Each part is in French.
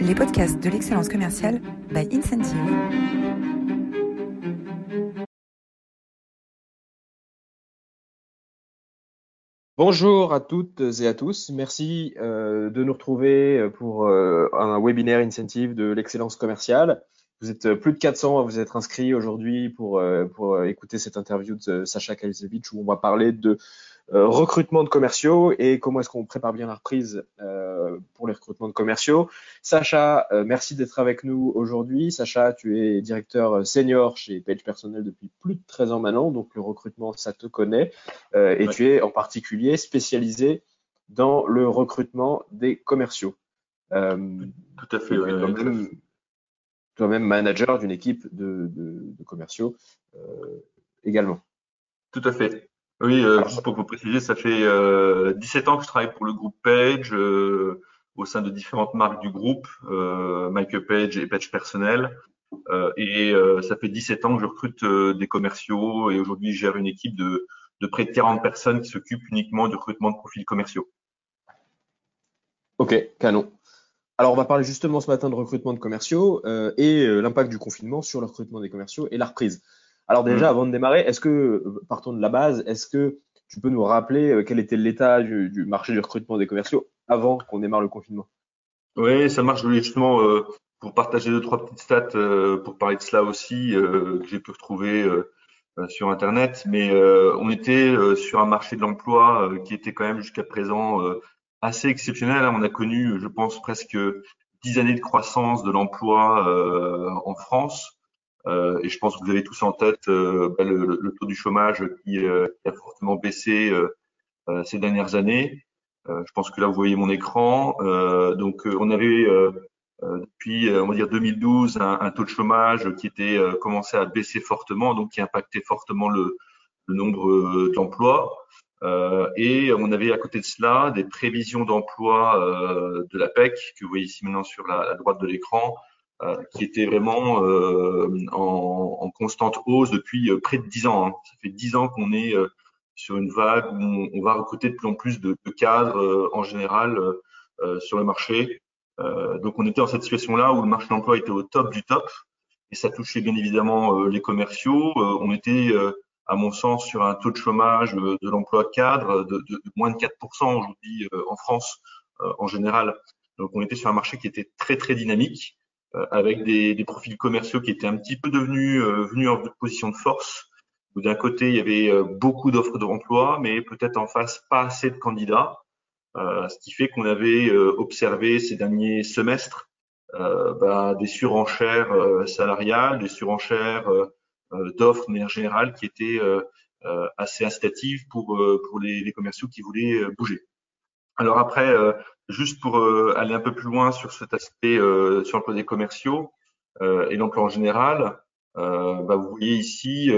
les podcasts de l'excellence commerciale by Incentive. Bonjour à toutes et à tous. Merci euh, de nous retrouver pour euh, un webinaire Incentive de l'excellence commerciale. Vous êtes plus de 400 à vous être inscrits aujourd'hui pour, euh, pour écouter cette interview de Sacha Kalizevich où on va parler de euh, recrutement de commerciaux et comment est-ce qu'on prépare bien la reprise euh, pour les recrutements de commerciaux. Sacha, euh, merci d'être avec nous aujourd'hui. Sacha, tu es directeur senior chez Page Personnel depuis plus de 13 ans maintenant, donc le recrutement, ça te connaît. et tu es en particulier spécialisé dans le recrutement des commerciaux. Tout à fait, oui. Toi-même manager d'une équipe de, de, de commerciaux également. Tout à fait. Oui, euh, juste pour vous préciser, ça fait euh, 17 ans que je travaille pour le groupe Page euh, au sein de différentes marques du groupe, euh, Mike Page et Page Personnel. Euh, et ça fait 17 ans que je recrute des commerciaux et aujourd'hui je gère une équipe de, de près de 40 personnes qui s'occupent uniquement du recrutement de profils commerciaux. Ok, canon. Alors, on va parler justement ce matin de recrutement de commerciaux et l'impact du confinement sur le recrutement des commerciaux et la reprise. Alors déjà, mm. avant de démarrer, est-ce que, euh, partons de la base, est-ce que tu peux nous rappeler euh, quel était l'état du, marché du recrutement des commerciaux avant qu'on démarre le confinement? Oui, ça marche. justement, euh, pour partager deux, trois petites stats, pour parler de cela aussi, que j'ai pu retrouver sur Internet. Mais on était sur un marché de l'emploi qui était quand même jusqu'à présent assez exceptionnel. On a connu, je pense, presque dix années de croissance de l'emploi en France. Euh, et je pense que vous avez tous en tête euh, bah, le, le, taux du chômage qui, euh, qui a fortement baissé ces dernières années. je pense que là, vous voyez mon écran. donc, on avait depuis, on va dire 2012, un, un, taux de chômage qui était commencé à baisser fortement, donc qui impactait fortement le, le nombre d'emplois. Euh, et on avait à côté de cela des prévisions d'emploi euh, de la PEC que vous voyez ici maintenant sur la, la droite de l'écran, qui était vraiment euh, en, en, constante hausse depuis euh, près de dix ans. Hein. Ça fait dix ans qu'on est sur une vague où on, va recruter de plus en plus de, de cadres en général sur le marché. donc on était dans cette situation-là où le marché de l'emploi était au top du top et ça touchait bien évidemment les commerciaux. on était, à mon sens, sur un taux de chômage de l'emploi cadre de, de, moins de 4% aujourd'hui en France en général. Donc on était sur un marché qui était très très dynamique euh, avec des, des, profils commerciaux qui étaient un petit peu devenus euh, venus en position de force. D'un côté, il y avait euh, beaucoup d'offres d'emploi, mais peut-être en face pas assez de candidats. Euh, ce qui fait qu'on avait observé ces derniers semestres euh, bah, des surenchères salariales, des surenchères d'offres mais en général qui étaient assez incitatives pour, pour les, les, commerciaux qui voulaient bouger. Alors après, Juste pour euh, aller un peu plus loin sur cet aspect euh, sur l'emploi des commerciaux euh, et l'emploi en général, bah, vous voyez ici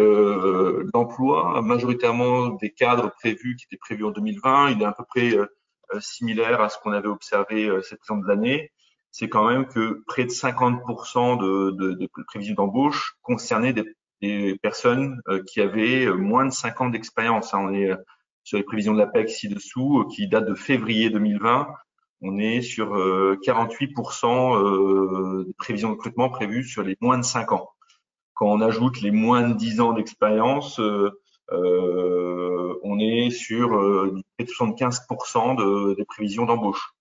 l'emploi majoritairement des cadres prévus qui étaient prévus en 2020. Il est à peu près similaire à ce qu'on avait observé cette de l'année. C'est quand même que près de 50% de, de, de prévisions d'embauche concernaient des, des personnes qui avaient moins de 5 ans d'expérience. On est sur les prévisions de l'APEC ci-dessous, qui datent de février 2020 on est sur 48% euh, de prévisions de recrutement prévues sur les moins de 5 ans. Quand on ajoute les moins de 10 ans d'expérience, euh, euh, on est sur 75% de, des prévisions d'embauche.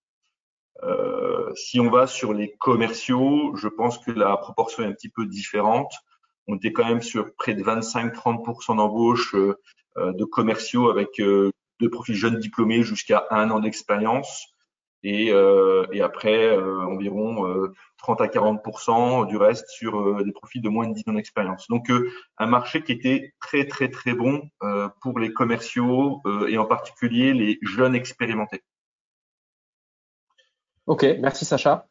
si on va sur les commerciaux, je pense que la proportion est un petit peu différente. On était quand même sur près de 25-30% d'embauche de commerciaux avec de profils jeunes diplômés jusqu'à un an d'expérience et, euh, après euh, environ 30 euh, à 40% du reste sur des profils de moins de 10 ans d'expérience. Donc un marché qui était très très très bon pour les commerciaux et en particulier les jeunes expérimentés. Ok, merci Sacha.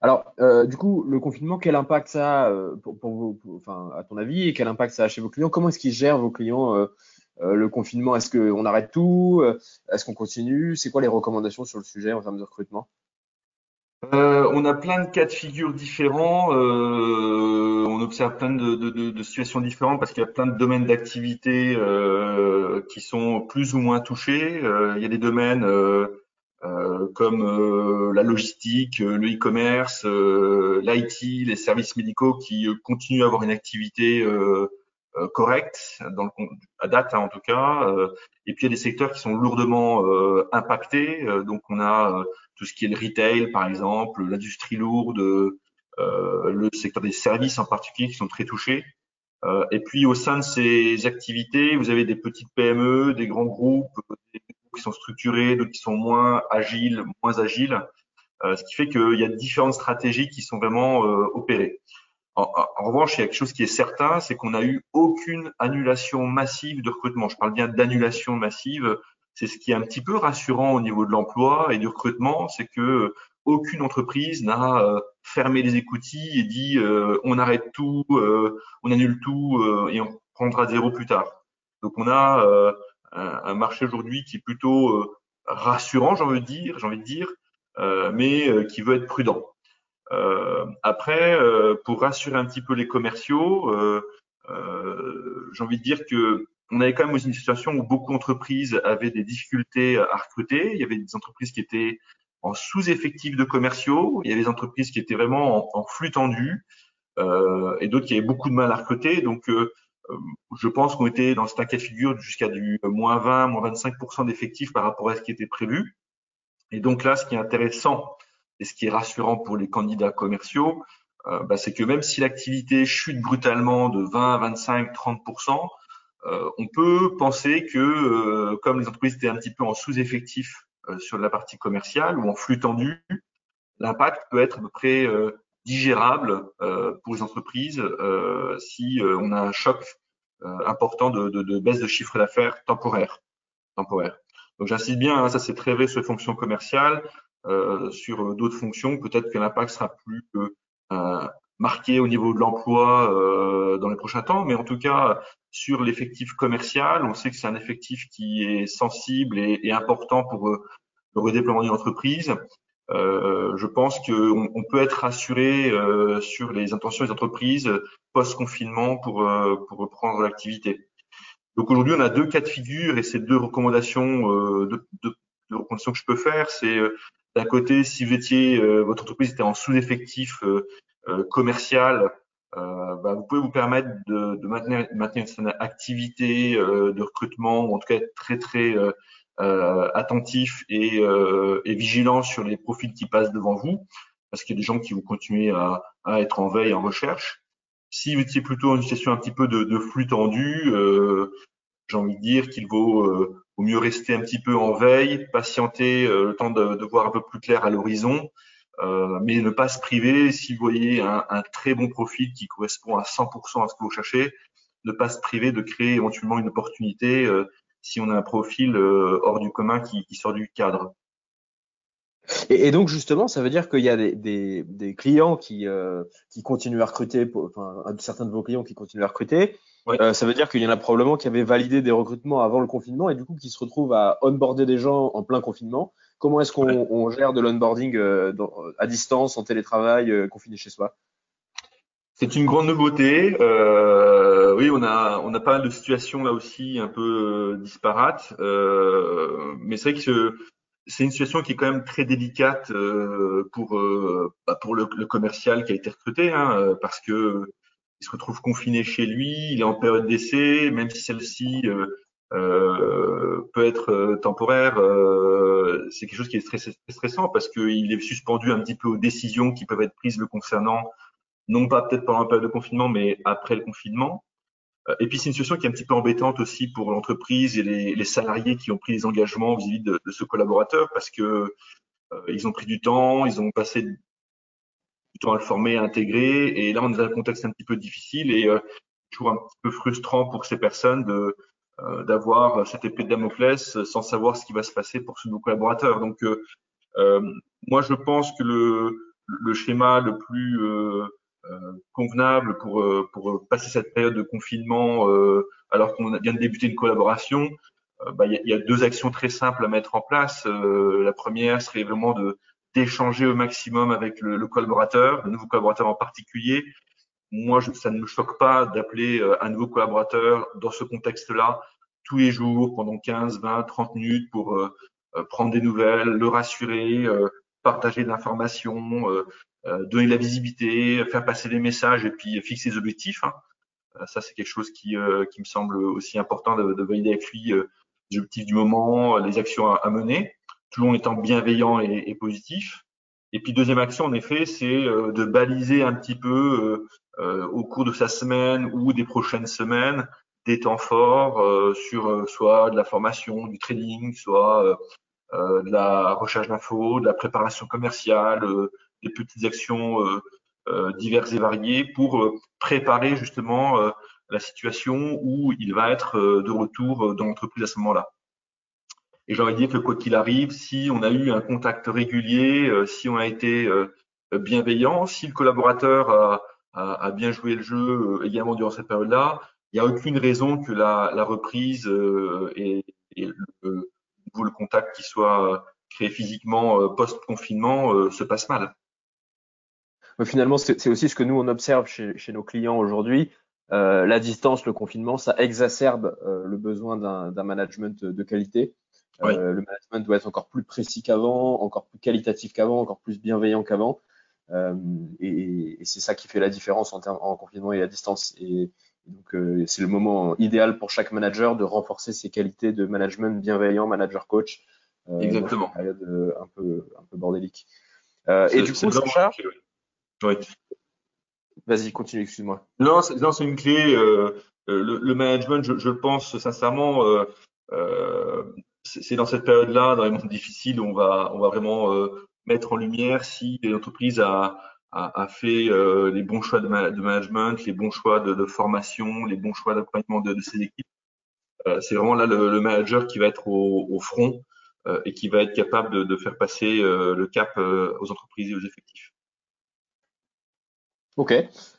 Alors, euh, du coup, le confinement, quel impact ça a pour, vous, enfin, à ton avis, quel impact ça a chez vos clients? Comment est-ce qu'ils gèrent vos clients euh, euh, le confinement, est-ce qu'on arrête tout euh, Est-ce qu'on continue? C'est quoi les recommandations sur le sujet en termes de recrutement? Euh, on a plein de cas de figure différents. Euh, on observe plein de, de, situations différentes parce qu'il y a plein de domaines d'activité euh, qui sont plus ou moins touchés. il y a des domaines comme la logistique, le e-commerce, l'IT, les services médicaux qui continuent à avoir une activité correcte dans le, à date hein, en tout cas. et puis il y a des secteurs qui sont lourdement impactés. donc on a tout ce qui est le retail par exemple, l'industrie lourde, le secteur des services en particulier qui sont très touchés. Euh, et puis au sein de ces activités, vous avez des petites PME, des grands groupes, des groupes qui sont structurés, d'autres qui sont moins agiles, moins agiles, euh, ce qui fait qu'il y a différentes stratégies qui sont vraiment euh, opérées. En, revanche, il y a quelque chose qui est certain, c'est qu'on n'a eu aucune annulation massive de recrutement. Je parle bien d'annulation massive. C'est ce qui est un petit peu rassurant au niveau de l'emploi et du recrutement, c'est que aucune entreprise n'a euh, fermé les écoutilles et dit euh, on arrête tout, euh, on annule tout et on prendra zéro plus tard. Donc on a un, marché aujourd'hui qui est plutôt rassurant, j'ai envie de dire, j'ai envie de dire, mais qui veut être prudent. Après, pour rassurer un petit peu les commerciaux, j'ai envie de dire que on avait quand même une situation où beaucoup d'entreprises avaient des difficultés à recruter. Il y avait des entreprises qui étaient en sous-effectifs de commerciaux. Il y a des entreprises qui étaient vraiment en, flux tendu euh, et d'autres qui avaient beaucoup de mal à recruter. Donc, euh, euh, je pense qu'on était dans cet cas de figure jusqu'à du moins 20, moins 25% d'effectifs par rapport à ce qui était prévu. Et donc là, ce qui est intéressant et ce qui est rassurant pour les candidats commerciaux, euh, bah, c'est que même si l'activité chute brutalement de 20, 25, 30%, euh, on peut penser que euh, comme les entreprises étaient un petit peu en sous-effectif euh, sur la partie commerciale ou en flux tendu, l'impact peut être à peu près euh, digérable pour les entreprises si on a un choc important de, de, de, baisse de chiffre d'affaires temporaire. temporaire. Donc j'insiste bien, hein, ça c'est très vrai sur les fonctions commerciales. Euh, sur d'autres fonctions, peut-être que l'impact sera plus euh, marqué au niveau de l'emploi euh, dans les prochains temps, mais en tout cas sur l'effectif commercial, on sait que c'est un effectif qui est sensible et, et important pour euh, le redéploiement d'une entreprise. Euh, je pense qu'on on peut être rassuré euh, sur les intentions des entreprises post-confinement pour, euh, pour reprendre l'activité. Donc aujourd'hui, on a deux cas de figure et ces deux recommandations, euh, deux, deux, deux, recommandations que je peux faire, c'est d'un côté, si vous étiez, votre entreprise était en sous-effectif commercial, euh, bah, vous pouvez vous permettre de, de maintenir, maintenir, une certaine activité euh, de recrutement, ou en tout cas être très très euh, euh attentif et, euh, et, vigilant sur les profils qui passent devant vous, parce qu'il y a des gens qui vont continuer à, à, être en veille, en recherche. Si vous étiez plutôt dans une situation un petit peu de, de flux tendu, j'ai envie de dire qu'il vaut, vaut, mieux rester un petit peu en veille, patienter le temps de, de voir un peu plus clair à l'horizon, euh, mais ne pas se priver, si vous voyez un, un, très bon profil qui correspond à 100% à ce que vous cherchez, ne pas se priver de créer éventuellement une opportunité euh, si on a un profil euh, hors du commun qui, qui, sort du cadre. Et, et, donc justement, ça veut dire qu'il y a des, des, des clients qui, euh, qui continuent à recruter, enfin certains de vos clients qui continuent à recruter. Oui. ça veut dire qu'il y en a probablement qui avaient validé des recrutements avant le confinement et du coup qui se retrouvent à onboarder des gens en plein confinement Comment est-ce qu'on on gère de l'onboarding euh, à distance, en télétravail, euh, confiné chez soi? C'est une grande nouveauté. Euh, oui, on a on a pas mal de situations là aussi un peu euh, disparates, euh, mais c'est vrai que c'est une situation qui est quand même très délicate euh, pour bah pour le, le, commercial qui a été recruté, hein, parce que se retrouve confiné chez lui, il est en période d'essai, même si celle-ci euh, peut être euh, temporaire, euh, c'est quelque chose qui est stressant parce qu'il est suspendu un petit peu aux décisions qui peuvent être prises le concernant, non pas peut-être pendant la période de confinement, mais après le confinement. Et puis c'est une situation qui est un petit peu embêtante aussi pour l'entreprise et les, salariés qui ont pris des engagements vis-à-vis de, ce collaborateur parce que euh, ils ont pris du temps, ils ont passé à intégrer, et là on est dans un contexte un petit peu difficile et euh, toujours un petit peu frustrant pour ces personnes de euh, d'avoir cette épée de Damoclès sans savoir ce qui va se passer pour ce nouveau collaborateur. Donc, euh, euh, moi, je pense que le, le schéma le plus convenable pour, pour passer cette période de confinement alors qu'on vient de débuter une collaboration, bah, il y, a deux actions très simples à mettre en place. la première serait vraiment de d'échanger au maximum avec le, le, collaborateur, le nouveau collaborateur en particulier, moi, je, ça ne me choque pas d'appeler euh, un nouveau collaborateur dans ce contexte-là tous les jours pendant 15, 20, 30 minutes pour euh, prendre des nouvelles, le rassurer, partager de l'information, donner de la visibilité, faire passer des messages et puis fixer des objectifs. Hein. Ça, c'est quelque chose qui, qui me semble aussi important de, de valider avec lui les objectifs du moment, les actions à, mener, toujours en étant bienveillant et, positif. Et puis deuxième action, en effet, c'est de baliser un petit peu euh, au cours de sa semaine ou des prochaines semaines des temps forts euh, sur euh, soit de la formation, du trading, soit de la recherche d'infos, de la préparation commerciale, des petites actions diverses et variées pour préparer justement la situation où il va être de retour dans l'entreprise à ce moment-là. Et j'ai envie de dire que quoi qu'il arrive, si on a eu un contact régulier, si on a été bienveillant, si le collaborateur a, bien joué le jeu euh, également durant cette période-là. Il n'y a aucune raison que la, reprise euh, et, le, contact qui soit créé physiquement euh, post-confinement se passe mal. finalement, c'est aussi ce que nous on observe chez, nos clients aujourd'hui. Euh, la distance, le confinement, ça exacerbe euh, le besoin d'un management de qualité. Euh, le management doit être encore plus précis qu'avant, encore plus qualitatif qu'avant, encore plus bienveillant qu'avant. Euh, et, et c'est ça qui fait la différence en, termes, en confinement et à distance. Et, donc, euh, c'est le moment idéal pour chaque manager de renforcer ses qualités de management bienveillant, manager coach. Euh, Exactement. Dans une période un peu, un peu bordélique. et du coup, Sacha, oui. Vas-y, continue, excuse-moi. Non, c'est une clé. Le, le, management, je, je, le pense sincèrement, euh, c'est dans cette période-là, dans les moments difficiles, on va, on va vraiment mettre en lumière si l'entreprise a, a, a, fait euh, les bons choix de, de, management, les bons choix de, de formation, les bons choix d'accompagnement de, de, ses équipes. Euh, c'est vraiment là le, le, manager qui va être au, au front euh, et qui va être capable de, faire passer euh, le cap euh, aux entreprises et aux effectifs. Ok.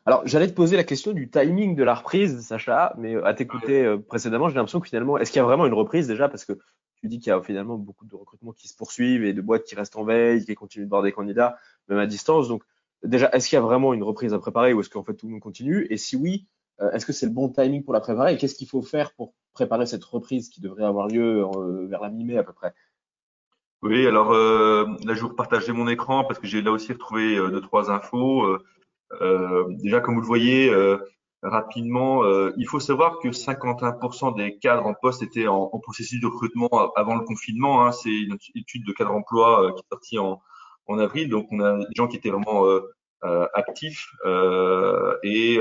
Alors, j'allais te poser la question du timing de la reprise, Sacha, mais à t'écouter précédemment, j'ai l'impression que finalement, est-ce qu'il y a vraiment une reprise déjà? Parce que tu dis qu'il y a finalement beaucoup de recrutements qui se poursuivent et de boîtes qui restent en veille, qui continuent de voir des candidats, même à distance. Donc, déjà, est-ce qu'il y a vraiment une reprise à préparer ou est-ce qu'en fait tout le monde continue? Et si oui, euh, est-ce que c'est le bon timing pour la préparer? Et qu'est-ce qu'il faut faire pour préparer cette reprise qui devrait avoir lieu euh, vers la mi-mai à peu près? Oui, alors euh, là, je vais vous partager mon écran parce que j'ai là aussi retrouvé deux, trois infos. déjà, comme vous le voyez, rapidement, euh, il faut savoir que 51% des cadres en poste étaient en, en processus de recrutement avant le confinement. Hein. C'est une étude de cadre emploi euh, qui est sortie en, en, avril. Donc, on a des gens qui étaient vraiment euh, euh actifs et,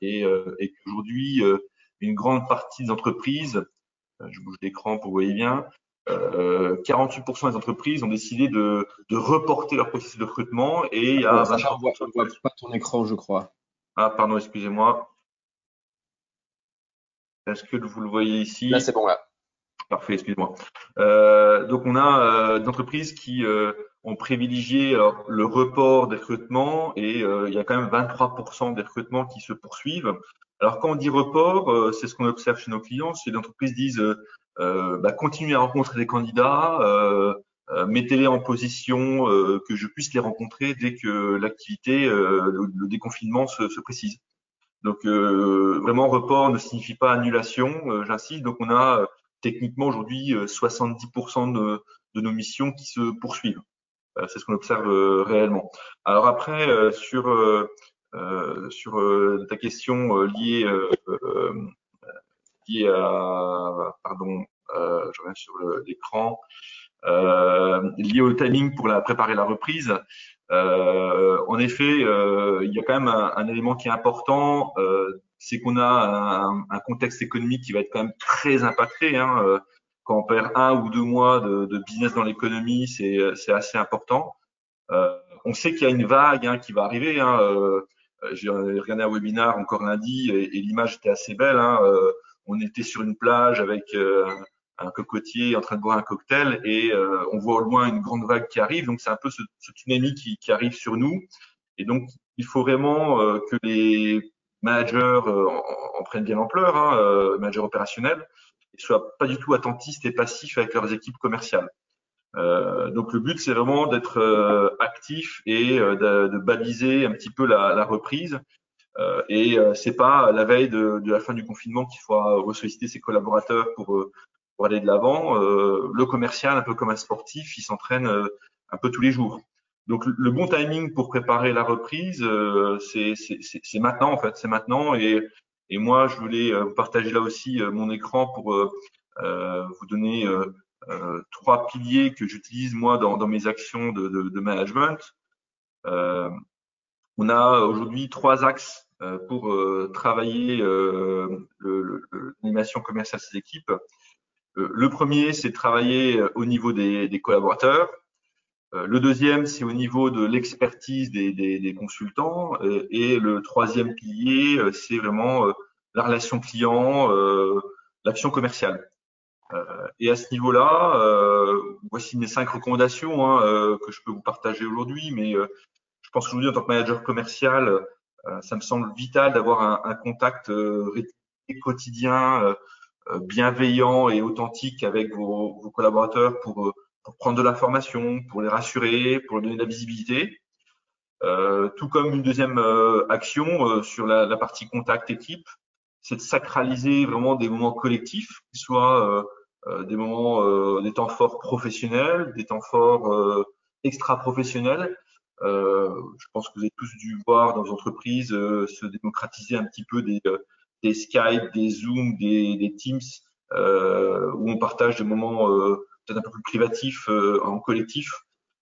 et, et qu'aujourd'hui, une grande partie des entreprises, je bouge l'écran pour vous voyez bien, 48% des entreprises ont décidé de, de, reporter leur processus de recrutement et il y a on voit, voit pas ton écran, je crois. Ah, pardon, excusez-moi. Est-ce que vous le voyez ici? Là, c'est bon, là. Parfait, excusez-moi. Euh, donc, on a euh, des entreprises qui euh, ont privilégié alors, le report des recrutements et euh, il y a quand même 23% des recrutements qui se poursuivent. Alors, quand on dit report, euh, c'est ce qu'on observe chez nos clients, c'est les entreprises disent euh, bah, continuez à rencontrer des candidats, euh, mettez-les en position euh, que je puisse les rencontrer dès que l'activité, euh, le, déconfinement se, se, précise. Donc vraiment report ne signifie pas annulation, j'insiste. Donc on a techniquement aujourd'hui 70% de, de, nos missions qui se poursuivent. C'est ce qu'on observe réellement. Alors après sur sur ta question liée liée à pardon, je reviens sur l'écran euh, lié au timing pour préparer la reprise. Euh, en effet, euh, il y a quand même un, élément qui est important, euh, c'est qu'on a un, contexte économique qui va être quand même très impacté. Hein, euh, quand on perd un ou deux mois de, business dans l'économie, c'est assez important. Euh, on sait qu'il y a une vague hein, qui va arriver. Hein, J'ai regardé un webinaire encore lundi et, l'image était assez belle. On était sur une plage avec un cocotier en train de boire un cocktail et euh, on voit au loin une grande vague qui arrive. Donc c'est un peu ce, ce tsunami qui, arrive sur nous. Et donc il faut vraiment euh, que les managers euh, en, en, prennent bien l'ampleur, hein, managers opérationnels, et soient pas du tout attentistes et passifs avec leurs équipes commerciales. donc le but c'est vraiment d'être actif et de, de, baliser un petit peu la, la reprise. Et c'est pas la veille de, de, la fin du confinement qu'il faut ressolliciter ses collaborateurs pour pour aller de l'avant. le commercial, un peu comme un sportif, il s'entraîne un peu tous les jours. Donc le bon timing pour préparer la reprise, c'est maintenant en fait, c'est maintenant. Et, et moi, je voulais partager là aussi mon écran pour vous donner euh, trois piliers que j'utilise moi dans, dans, mes actions de, de, de management. Euh, on a aujourd'hui trois axes euh, pour travailler l'animation commerciale de ces équipes. le premier, c'est travailler au niveau des, des collaborateurs. Le deuxième, c'est au niveau de l'expertise des, des, des, consultants. Et le troisième pilier, c'est vraiment la relation client, l'action commerciale. Euh, et à ce niveau-là, euh, voici mes cinq recommandations hein, euh, que je peux vous partager aujourd'hui. Mais je pense qu'aujourd'hui, en tant que manager commercial, ça me semble vital d'avoir un, un, contact quotidien, bienveillant et authentique avec vos, vos collaborateurs pour, pour, prendre de l'information, pour les rassurer, pour leur donner de la visibilité. Euh, tout comme une deuxième euh, action euh, sur la, la, partie contact équipe, c'est de sacraliser vraiment des moments collectifs, qui soient euh, des moments, euh, des temps forts professionnels, des temps forts euh, extra-professionnels. Je pense que vous avez tous dû voir dans vos entreprises se démocratiser un petit peu des, des Skype, des Zoom, des, Teams, où on partage des moments peut-être un peu plus privatifs en collectif,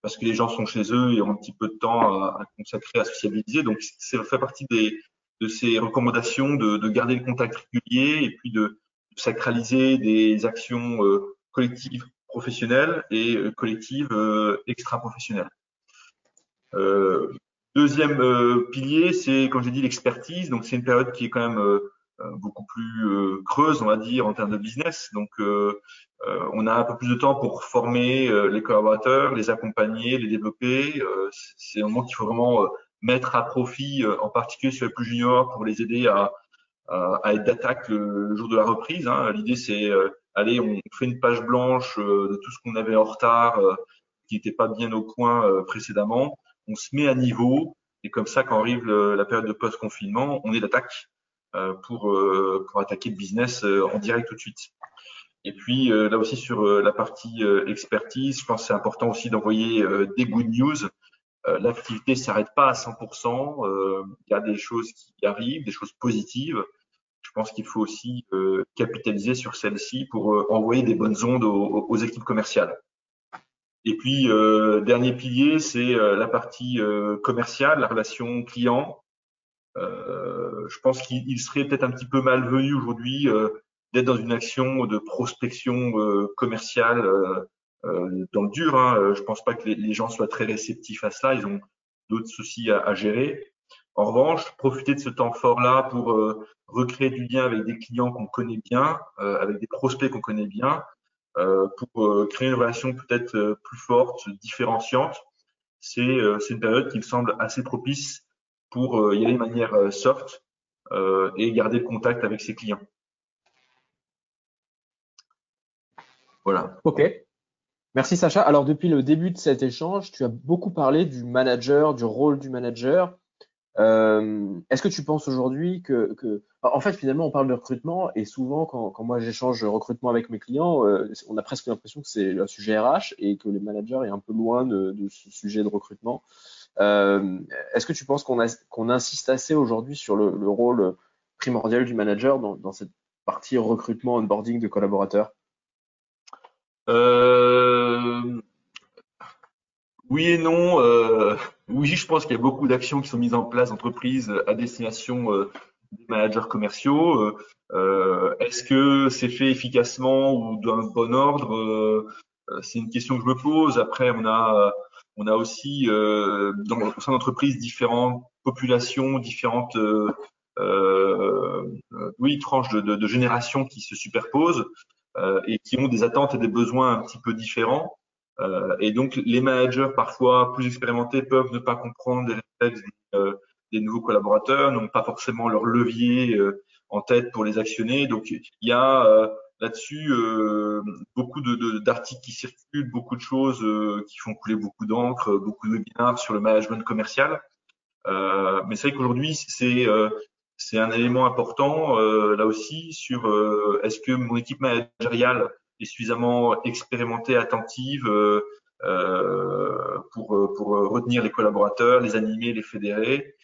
parce que les gens sont chez eux et ont un petit peu de temps à, consacrer à sociabiliser. Donc, ça fait partie des, de ces recommandations de, de, garder le contact régulier et puis de, sacraliser des actions euh, collectives professionnelles et euh, collectives euh, extra-professionnelles. Deuxième pilier, c'est, comme j'ai dit, l'expertise. Donc, c'est une période qui est quand même beaucoup plus creuse, on va dire, en termes de business. Donc, on a un peu plus de temps pour former les collaborateurs, les accompagner, les développer. c'est un moment qu'il faut vraiment mettre à profit, en particulier sur les plus juniors, pour les aider à, à être d'attaque le, jour de la reprise. Hein. L'idée, c'est euh, allez, on fait une page blanche euh, de tout ce qu'on avait en retard, euh, qui n'était pas bien au point précédemment. On se met à niveau et comme ça, quand arrive la période de post-confinement, on est d'attaque pour, pour attaquer le business en direct tout de suite. Et puis là aussi sur la partie expertise, je pense que c'est important aussi d'envoyer des good news. L'activité s'arrête pas à 100%. Il y a des choses qui arrivent, des choses positives je pense qu'il faut aussi euh, capitaliser sur celle-ci pour euh, envoyer des bonnes ondes aux, équipes commerciales. Et puis, euh, dernier pilier, c'est la partie commerciale, la relation client. je pense qu'il serait peut-être un petit peu malvenu aujourd'hui d'être dans une action de prospection commerciale dans le dur. Hein. Je pense pas que les, gens soient très réceptifs à cela. Ils ont d'autres soucis à, à gérer. En revanche, profiter de ce temps fort-là pour euh, recréer du lien avec des clients qu'on connaît bien, euh, avec des prospects qu'on connaît bien, euh, pour créer une relation peut-être plus forte, différenciante. C'est une période qui me semble assez propice pour y aller de manière soft et garder le contact avec ses clients. Voilà. OK. Merci Sacha. Alors depuis le début de cet échange, tu as beaucoup parlé du manager, du rôle du manager. Euh, Est-ce que tu penses aujourd'hui que, que, en fait, finalement, on parle de recrutement et souvent, quand, quand moi j'échange recrutement avec mes clients, euh, on a presque l'impression que c'est un sujet RH et que les managers est un peu loin de, de ce sujet de recrutement. Euh, Est-ce que tu penses qu'on insiste assez aujourd'hui sur le, le, rôle primordial du manager dans, dans cette partie recrutement, onboarding de collaborateurs? Euh, oui et non. Euh, oui, je pense qu'il y a beaucoup d'actions qui sont mises en place d'entreprises à destination euh, des managers commerciaux. Euh, Est-ce que c'est fait efficacement ou d'un bon ordre? Euh, C'est une question que je me pose. Après, on a on a aussi euh, dans au sein d'entreprises différentes populations, différentes oui tranches de, de, de générations qui se superposent et qui ont des attentes et des besoins un petit peu différents. Euh, et donc, les managers parfois plus expérimentés peuvent ne pas comprendre les réflexes des, euh, des nouveaux collaborateurs, n'ont pas forcément leur levier euh, en tête pour les actionner. Donc, il y a là-dessus beaucoup d'articles de, qui circulent, beaucoup de choses qui font couler beaucoup d'encre, beaucoup de bien sur le management commercial. mais c'est vrai qu'aujourd'hui, c'est c'est un élément important là aussi sur est-ce que mon équipe managériale est suffisamment expérimentée, attentive pour, pour retenir les collaborateurs, les animer, les fédérer.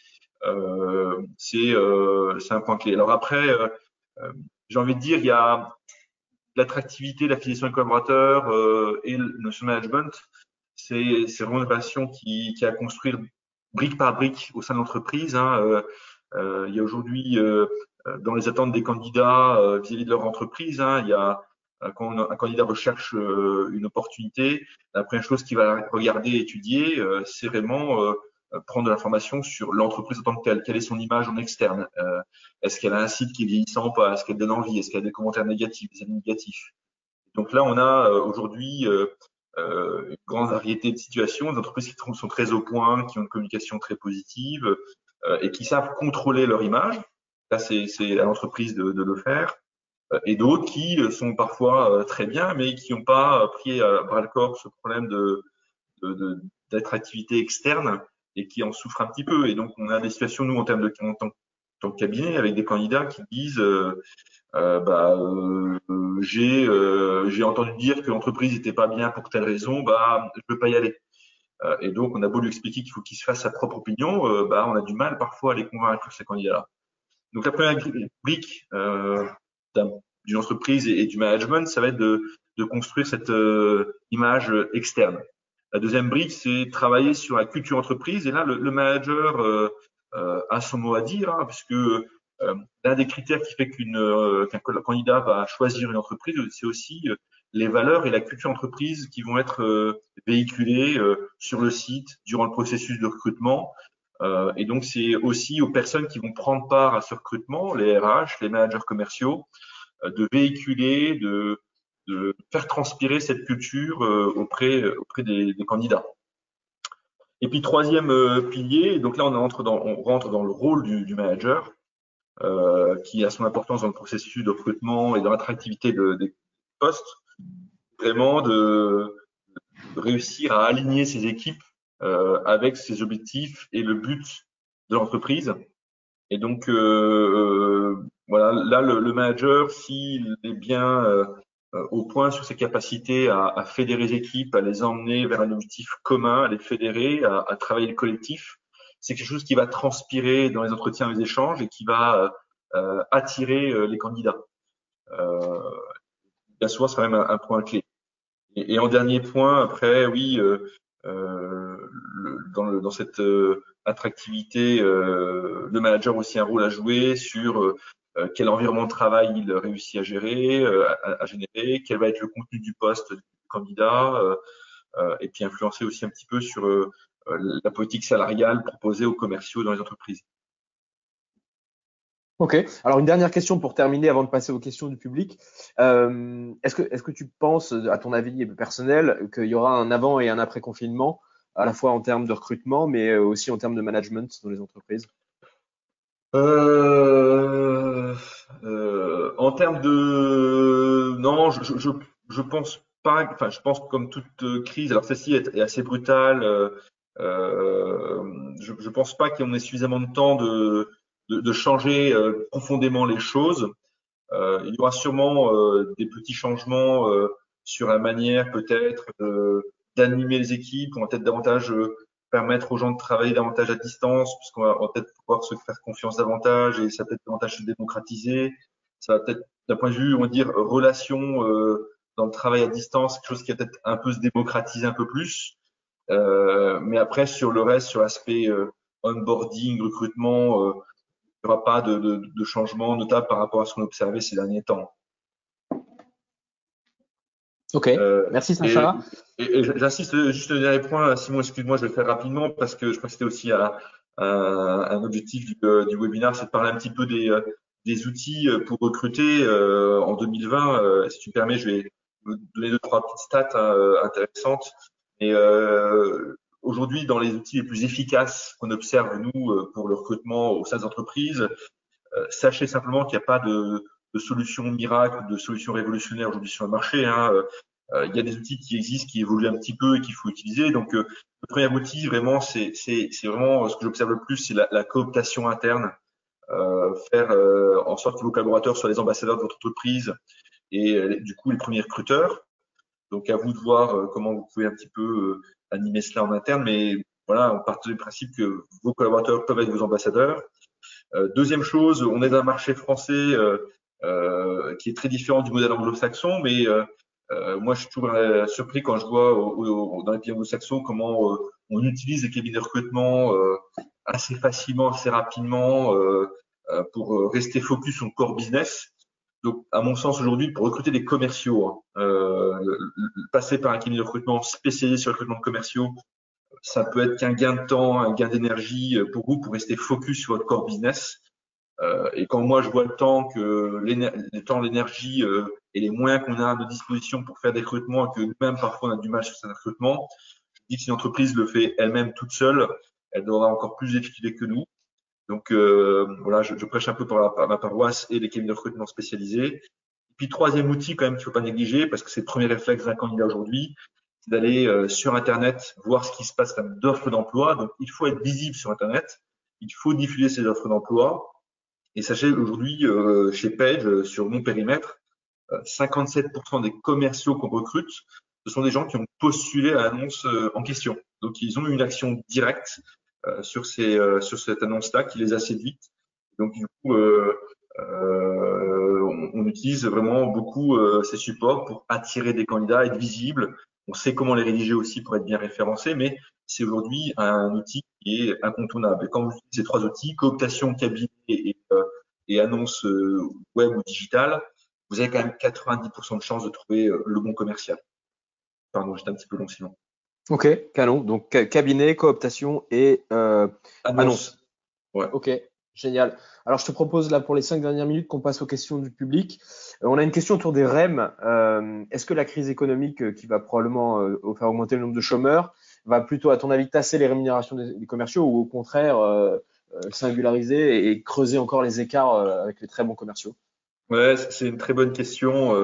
c'est un point clé. Alors après, j'ai envie de dire, il y a l'attractivité, la fidélisation des collaborateurs euh, et le notion management. C'est vraiment une passion qui, qui a construit brique par brique au sein de l'entreprise. Hein. Euh, euh, il y a aujourd'hui, euh, dans les attentes des candidats vis-à-vis de leur entreprise, hein, il y a quand un candidat recherche une opportunité, la première chose qu'il va regarder et étudier, c'est vraiment euh, prendre de l'information sur l'entreprise en tant que telle. Quelle est son image en externe? Euh, Est-ce qu'elle a un site qui est vieillissant ou pas? Est-ce qu'elle donne envie? Est-ce qu'elle a des commentaires négatifs, des avis négatifs? Donc là, on a euh, aujourd'hui une grande variété de situations, des entreprises qui sont très au point, qui ont une communication très positive et qui savent contrôler leur image. Là, c'est à l'entreprise de, le faire. Et d'autres qui sont parfois très bien, mais qui n'ont pas pris à bras le corps ce problème de d'attractivité externe et qui en souffrent un petit peu. Et donc, on a des situations, nous, en termes de en tant, que cabinet, avec des candidats qui disent euh, euh, bah, euh, j'ai euh, j'ai entendu dire que l'entreprise n'était pas bien pour telle raison, bah, je veux pas y aller. Euh, et donc, on a beau lui expliquer qu'il faut qu'il se fasse sa propre opinion, bah, on a du mal parfois à les convaincre, ces candidats-là. Donc, la première brique d'une entreprise et, du management, ça va être de, construire cette image externe. La deuxième brique, c'est travailler sur la culture entreprise. Et là, le, manager euh, euh, a son mot à dire, hein, puisque euh, l'un des critères qui fait euh, qu'un candidat va choisir une entreprise, c'est aussi euh, les valeurs et la culture entreprise qui vont être véhiculées sur le site durant le processus de recrutement. Et donc, c'est aussi aux personnes qui vont prendre part à ce recrutement, les RH, les managers commerciaux, de véhiculer, de de faire transpirer cette culture euh, auprès, auprès des, des, candidats. Et puis troisième euh, pilier, donc là on rentre dans, on rentre dans le rôle du, du manager, euh, qui a son importance dans le processus de recrutement et dans l'attractivité de, des postes, vraiment de, de, réussir à aligner ses équipes euh, avec ses objectifs et le but de l'entreprise. Et donc euh, voilà, là le, le manager, s'il est bien euh, au point sur ses capacités à, à, fédérer les équipes, à les emmener vers un objectif commun, à les fédérer, à, à travailler le collectif. C'est quelque chose qui va transpirer dans les entretiens, les échanges et qui va euh, attirer euh, les candidats. Euh, bien souvent, c'est quand même un, point clé. Et, et, en dernier point, après, oui, euh, euh le, dans, le, dans, cette attractivité, le manager a aussi un rôle à jouer sur euh, quel environnement de travail il réussit à gérer, euh, à, à, générer, quel va être le contenu du poste du candidat, euh, et puis influencer aussi un petit peu sur la politique salariale proposée aux commerciaux dans les entreprises. Ok. Alors une dernière question pour terminer avant de passer aux questions du public. Euh, est-ce que est-ce que tu penses, à ton avis personnel, qu'il y aura un avant et un après confinement, à la fois en termes de recrutement, mais aussi en termes de management dans les entreprises? Euh, euh, en termes de non, je, je, je pense pas. Enfin, je pense comme toute crise, alors celle-ci est, assez brutale. Euh, euh, je, je pense pas qu'on ait suffisamment de temps de, de, de changer euh, profondément les choses. Euh, il y aura sûrement des petits changements sur la manière peut-être d'animer les équipes. On va peut-être davantage permettre aux gens de travailler davantage à distance, puisqu'on va, peut-être pouvoir se faire confiance davantage et ça peut être davantage se démocratiser. Ça va peut-être, d'un point de vue, on va dire, relation euh, dans le travail à distance, quelque chose qui va peut-être un peu se démocratiser un peu plus. Euh, mais après, sur le reste, sur l'aspect euh, onboarding, recrutement, euh, n'y aura pas de, de, de, changement notable par rapport à ce qu'on a observé ces derniers temps. Ok, euh, merci Sacha. Et, et, j'insiste juste le dernier point, Simon, excuse-moi, je vais le faire rapidement parce que je crois que c'était aussi un, un, objectif du, euh, du webinaire, c'est de parler un petit peu des, euh, des outils pour recruter euh, en 2020. Euh, si tu me permets, je vais vous donner deux, trois petites stats hein, intéressantes. Et aujourd'hui, dans les outils les plus efficaces qu'on observe, nous, pour le recrutement au sein des entreprises, sachez simplement qu'il n'y a pas de de solutions miracles, de solutions révolutionnaires aujourd'hui sur le marché. Hein. Euh, il y a des outils qui existent, qui évoluent un petit peu et qu'il faut utiliser. Donc, euh, le premier outil, vraiment, c'est vraiment euh, ce que j'observe le plus, c'est la, la, cooptation interne. Euh, faire en sorte que vos collaborateurs soient les ambassadeurs de votre entreprise et du coup les premiers recruteurs. Donc à vous de voir comment vous pouvez un petit peu animer cela en interne, mais voilà, on part du principe que vos collaborateurs peuvent être vos ambassadeurs. deuxième chose, on est dans un marché français qui est très différent du modèle anglo-saxon, mais euh, moi, je suis toujours euh, surpris quand je vois dans les pays anglo-saxons comment euh, on utilise les cabinets de recrutement assez facilement, assez rapidement pour rester focus sur le core business. Donc, à mon sens, aujourd'hui, pour recruter des commerciaux, hein, passer par un cabinet de recrutement spécialisé sur le recrutement de commerciaux, ça peut être qu'un gain de temps, un gain d'énergie pour vous pour rester focus sur votre core business. Euh, et quand moi je vois le temps que le temps, l'énergie euh, et les moyens qu'on a à notre disposition pour faire des recrutements et que nous-mêmes parfois on a du mal sur ces recrutements, je dis que si une entreprise le fait elle-même toute seule, elle devra encore plus efficace que nous. Donc euh, voilà, je, je, prêche un peu pour la, ma paroisse et les cabinets de recrutement spécialisés. Puis troisième outil quand même qu'il faut pas négliger parce que c'est le premier réflexe d'un candidat aujourd'hui, c'est d'aller euh, sur Internet voir ce qui se passe d'offres d'emploi. Donc il faut être visible sur Internet, il faut diffuser ces offres d'emploi et sachez aujourd'hui, euh, chez Page, euh, sur mon périmètre, 57% euh, des commerciaux qu'on recrute, ce sont des gens qui ont postulé à l'annonce en question. Donc, ils ont eu une action directe sur, ces, sur cette annonce-là qui les a séduites. Donc, du coup, on, on, utilise vraiment beaucoup ces supports pour attirer des candidats, être visible. On sait comment les rédiger aussi pour être bien référencé, mais c'est aujourd'hui un outil qui est incontournable. Et quand vous utilisez ces trois outils, cooptation, cabinet et, euh, et annonce euh, web ou digitale, vous avez quand même 90% de chances de trouver euh, le bon commercial. Pardon, j'étais un petit peu long sinon. Ok, canon. Donc cabinet, cooptation et annonce. annonce. Ouais. Ok, génial. Alors je te propose là pour les cinq dernières minutes qu'on passe aux questions du public. on a une question autour des REM. Est-ce que la crise économique qui va probablement faire augmenter le nombre de chômeurs va plutôt, à ton avis, tasser les rémunérations des, commerciaux ou au contraire euh, euh, singulariser et, creuser encore les écarts euh, avec les très bons commerciaux? Ouais, c'est une très bonne question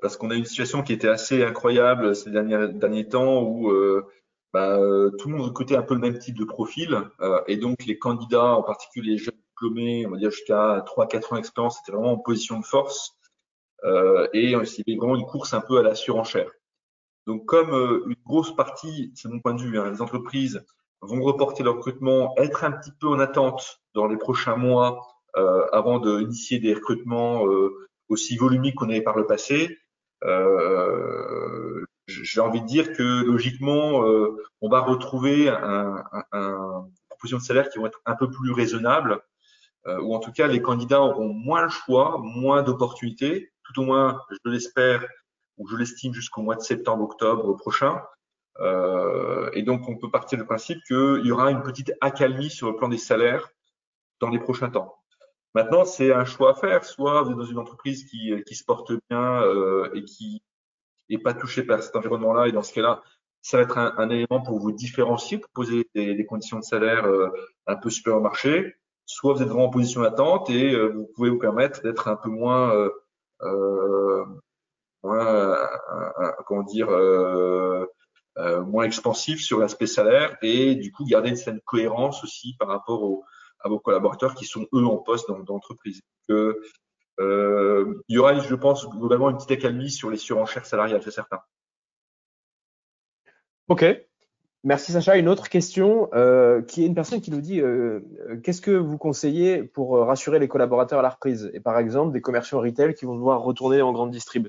parce qu'on a une situation qui était assez incroyable ces derniers, derniers temps où bah, tout le monde recrutait un peu le même type de profil et donc les candidats, en particulier les jeunes diplômés, on va dire jusqu'à 3-4 ans d'expérience, étaient vraiment en position de force et c'était vraiment une course un peu à la surenchère. Donc, comme euh, une grosse partie, c'est mon point de vue, hein, les entreprises vont reporter leur recrutement, être un petit peu en attente dans les prochains mois euh, avant d'initier des recrutements euh, aussi volumiques qu'on avait par le passé. Euh, J'ai envie de dire que logiquement, euh, on va retrouver un, un, un, proposition de salaire qui vont être un peu plus raisonnables, ou en tout cas les candidats auront moins le choix, moins d'opportunités, tout au moins, je l'espère, ou je l'estime jusqu'au mois de septembre-octobre prochain. Euh, et donc, on peut partir du principe qu'il y aura une petite accalmie sur le plan des salaires dans les prochains temps. Maintenant, c'est un choix à faire. Soit vous êtes dans une entreprise qui, qui se porte bien euh, et qui n'est pas touchée par cet environnement-là, et dans ce cas-là, ça va être un, élément pour vous différencier, pour poser des, des conditions de salaire euh, un peu supérieures au marché. Soit vous êtes vraiment en position d'attente et euh, vous pouvez vous permettre d'être un peu moins euh, euh moins, comment dire, euh, euh, moins expansif sur l'aspect salaire et du coup garder une certaine cohérence aussi par rapport aux, à vos collaborateurs qui sont eux en poste dans, l'entreprise. Euh, il y aura, je pense, globalement une petite accalmie sur les surenchères salariales, c'est certain. Ok, Merci Sacha. Une autre question euh, qui est une personne qui nous dit euh, qu'est-ce que vous conseillez pour rassurer les collaborateurs à la reprise? Et par exemple des commerciaux retail qui vont devoir retourner en grande distrib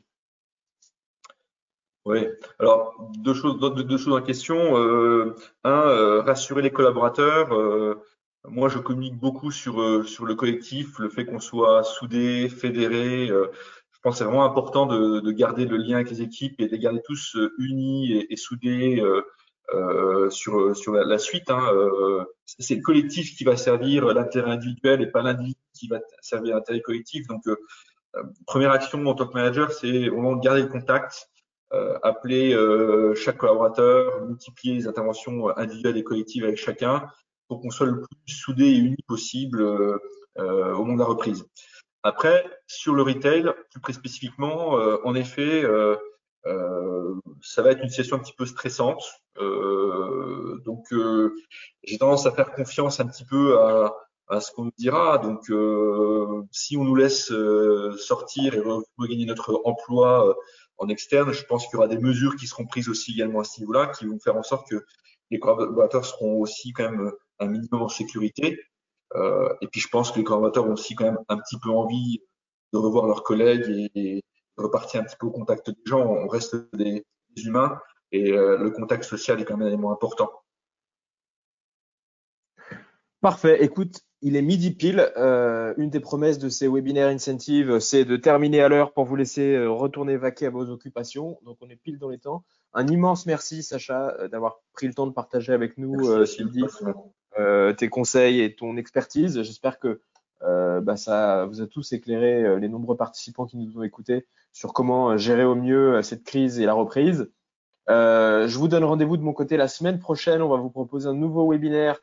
oui, alors deux choses, deux, choses en question. Euh, un, euh, rassurer les collaborateurs. Euh, moi, je communique beaucoup sur sur le collectif, le fait qu'on soit soudé, fédéré. je pense que c'est vraiment important de, de, garder le lien avec les équipes et de les garder tous unis et, et soudés sur sur la, suite. Hein. c'est le collectif qui va servir l'intérêt individuel et pas l'individu qui va servir l'intérêt collectif. Donc, première action en tant que manager, c'est vraiment de garder le contact euh, appeler euh, chaque collaborateur, multiplier les interventions individuelles et collectives avec chacun pour qu'on soit le plus soudé et uni possible euh, au moment de la reprise. Après, sur le retail, plus spécifiquement, en effet, ça va être une situation un petit peu stressante. donc, j'ai tendance à faire confiance un petit peu à, à ce qu'on nous dira. Donc, euh, si on nous laisse euh, sortir et regagner notre emploi euh, en externe, je pense qu'il y aura des mesures qui seront prises aussi également à ce niveau-là, qui vont faire en sorte que les collaborateurs seront aussi quand même un minimum en sécurité. et puis, je pense que les collaborateurs ont aussi quand même un petit peu envie de revoir leurs collègues et, de repartir un petit peu au contact des gens. On reste des, des humains et le contact social est quand même un élément important. Parfait. Écoute, il est midi pile. Euh, une des promesses de ces webinaires incentives, c'est de terminer à l'heure pour vous laisser euh, retourner vaquer à vos occupations. Donc, on est pile dans les temps. Un immense merci, Sacha, euh, d'avoir pris le temps de partager avec nous, euh, tes conseils et ton expertise. J'espère que bah, ça vous a tous éclairé les nombreux participants qui nous ont écoutés sur comment gérer au mieux cette crise et la reprise. je vous donne rendez-vous de mon côté la semaine prochaine. On va vous proposer un nouveau webinaire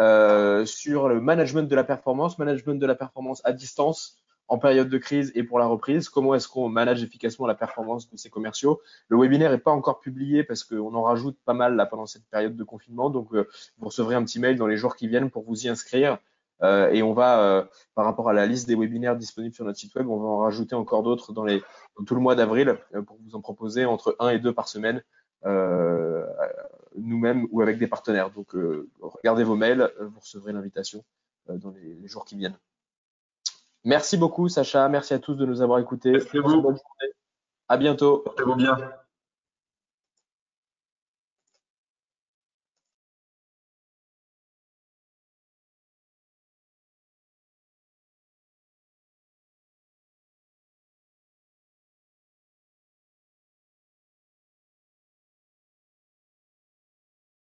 euh, sur le management de la performance, management de la performance à distance en période de crise et pour la reprise. Comment est-ce qu'on manage efficacement la performance de ces commerciaux? Le webinaire n'est pas encore publié parce qu'on en rajoute pas mal là pendant cette période de confinement. Donc, euh, vous recevrez un petit mail dans les jours qui viennent pour vous y inscrire. Euh, et on va, euh, par rapport à la liste des webinaires disponibles sur notre site web, on va en rajouter encore d'autres dans, dans tout le mois d'avril pour vous en proposer entre un et deux par semaine nous-mêmes ou avec des partenaires. Donc, regardez vos mails, vous recevrez l'invitation dans les, jours qui viennent. Merci beaucoup, Sacha. Merci à tous de nous avoir écoutés. Merci à vous. À bientôt. Portez-vous bien.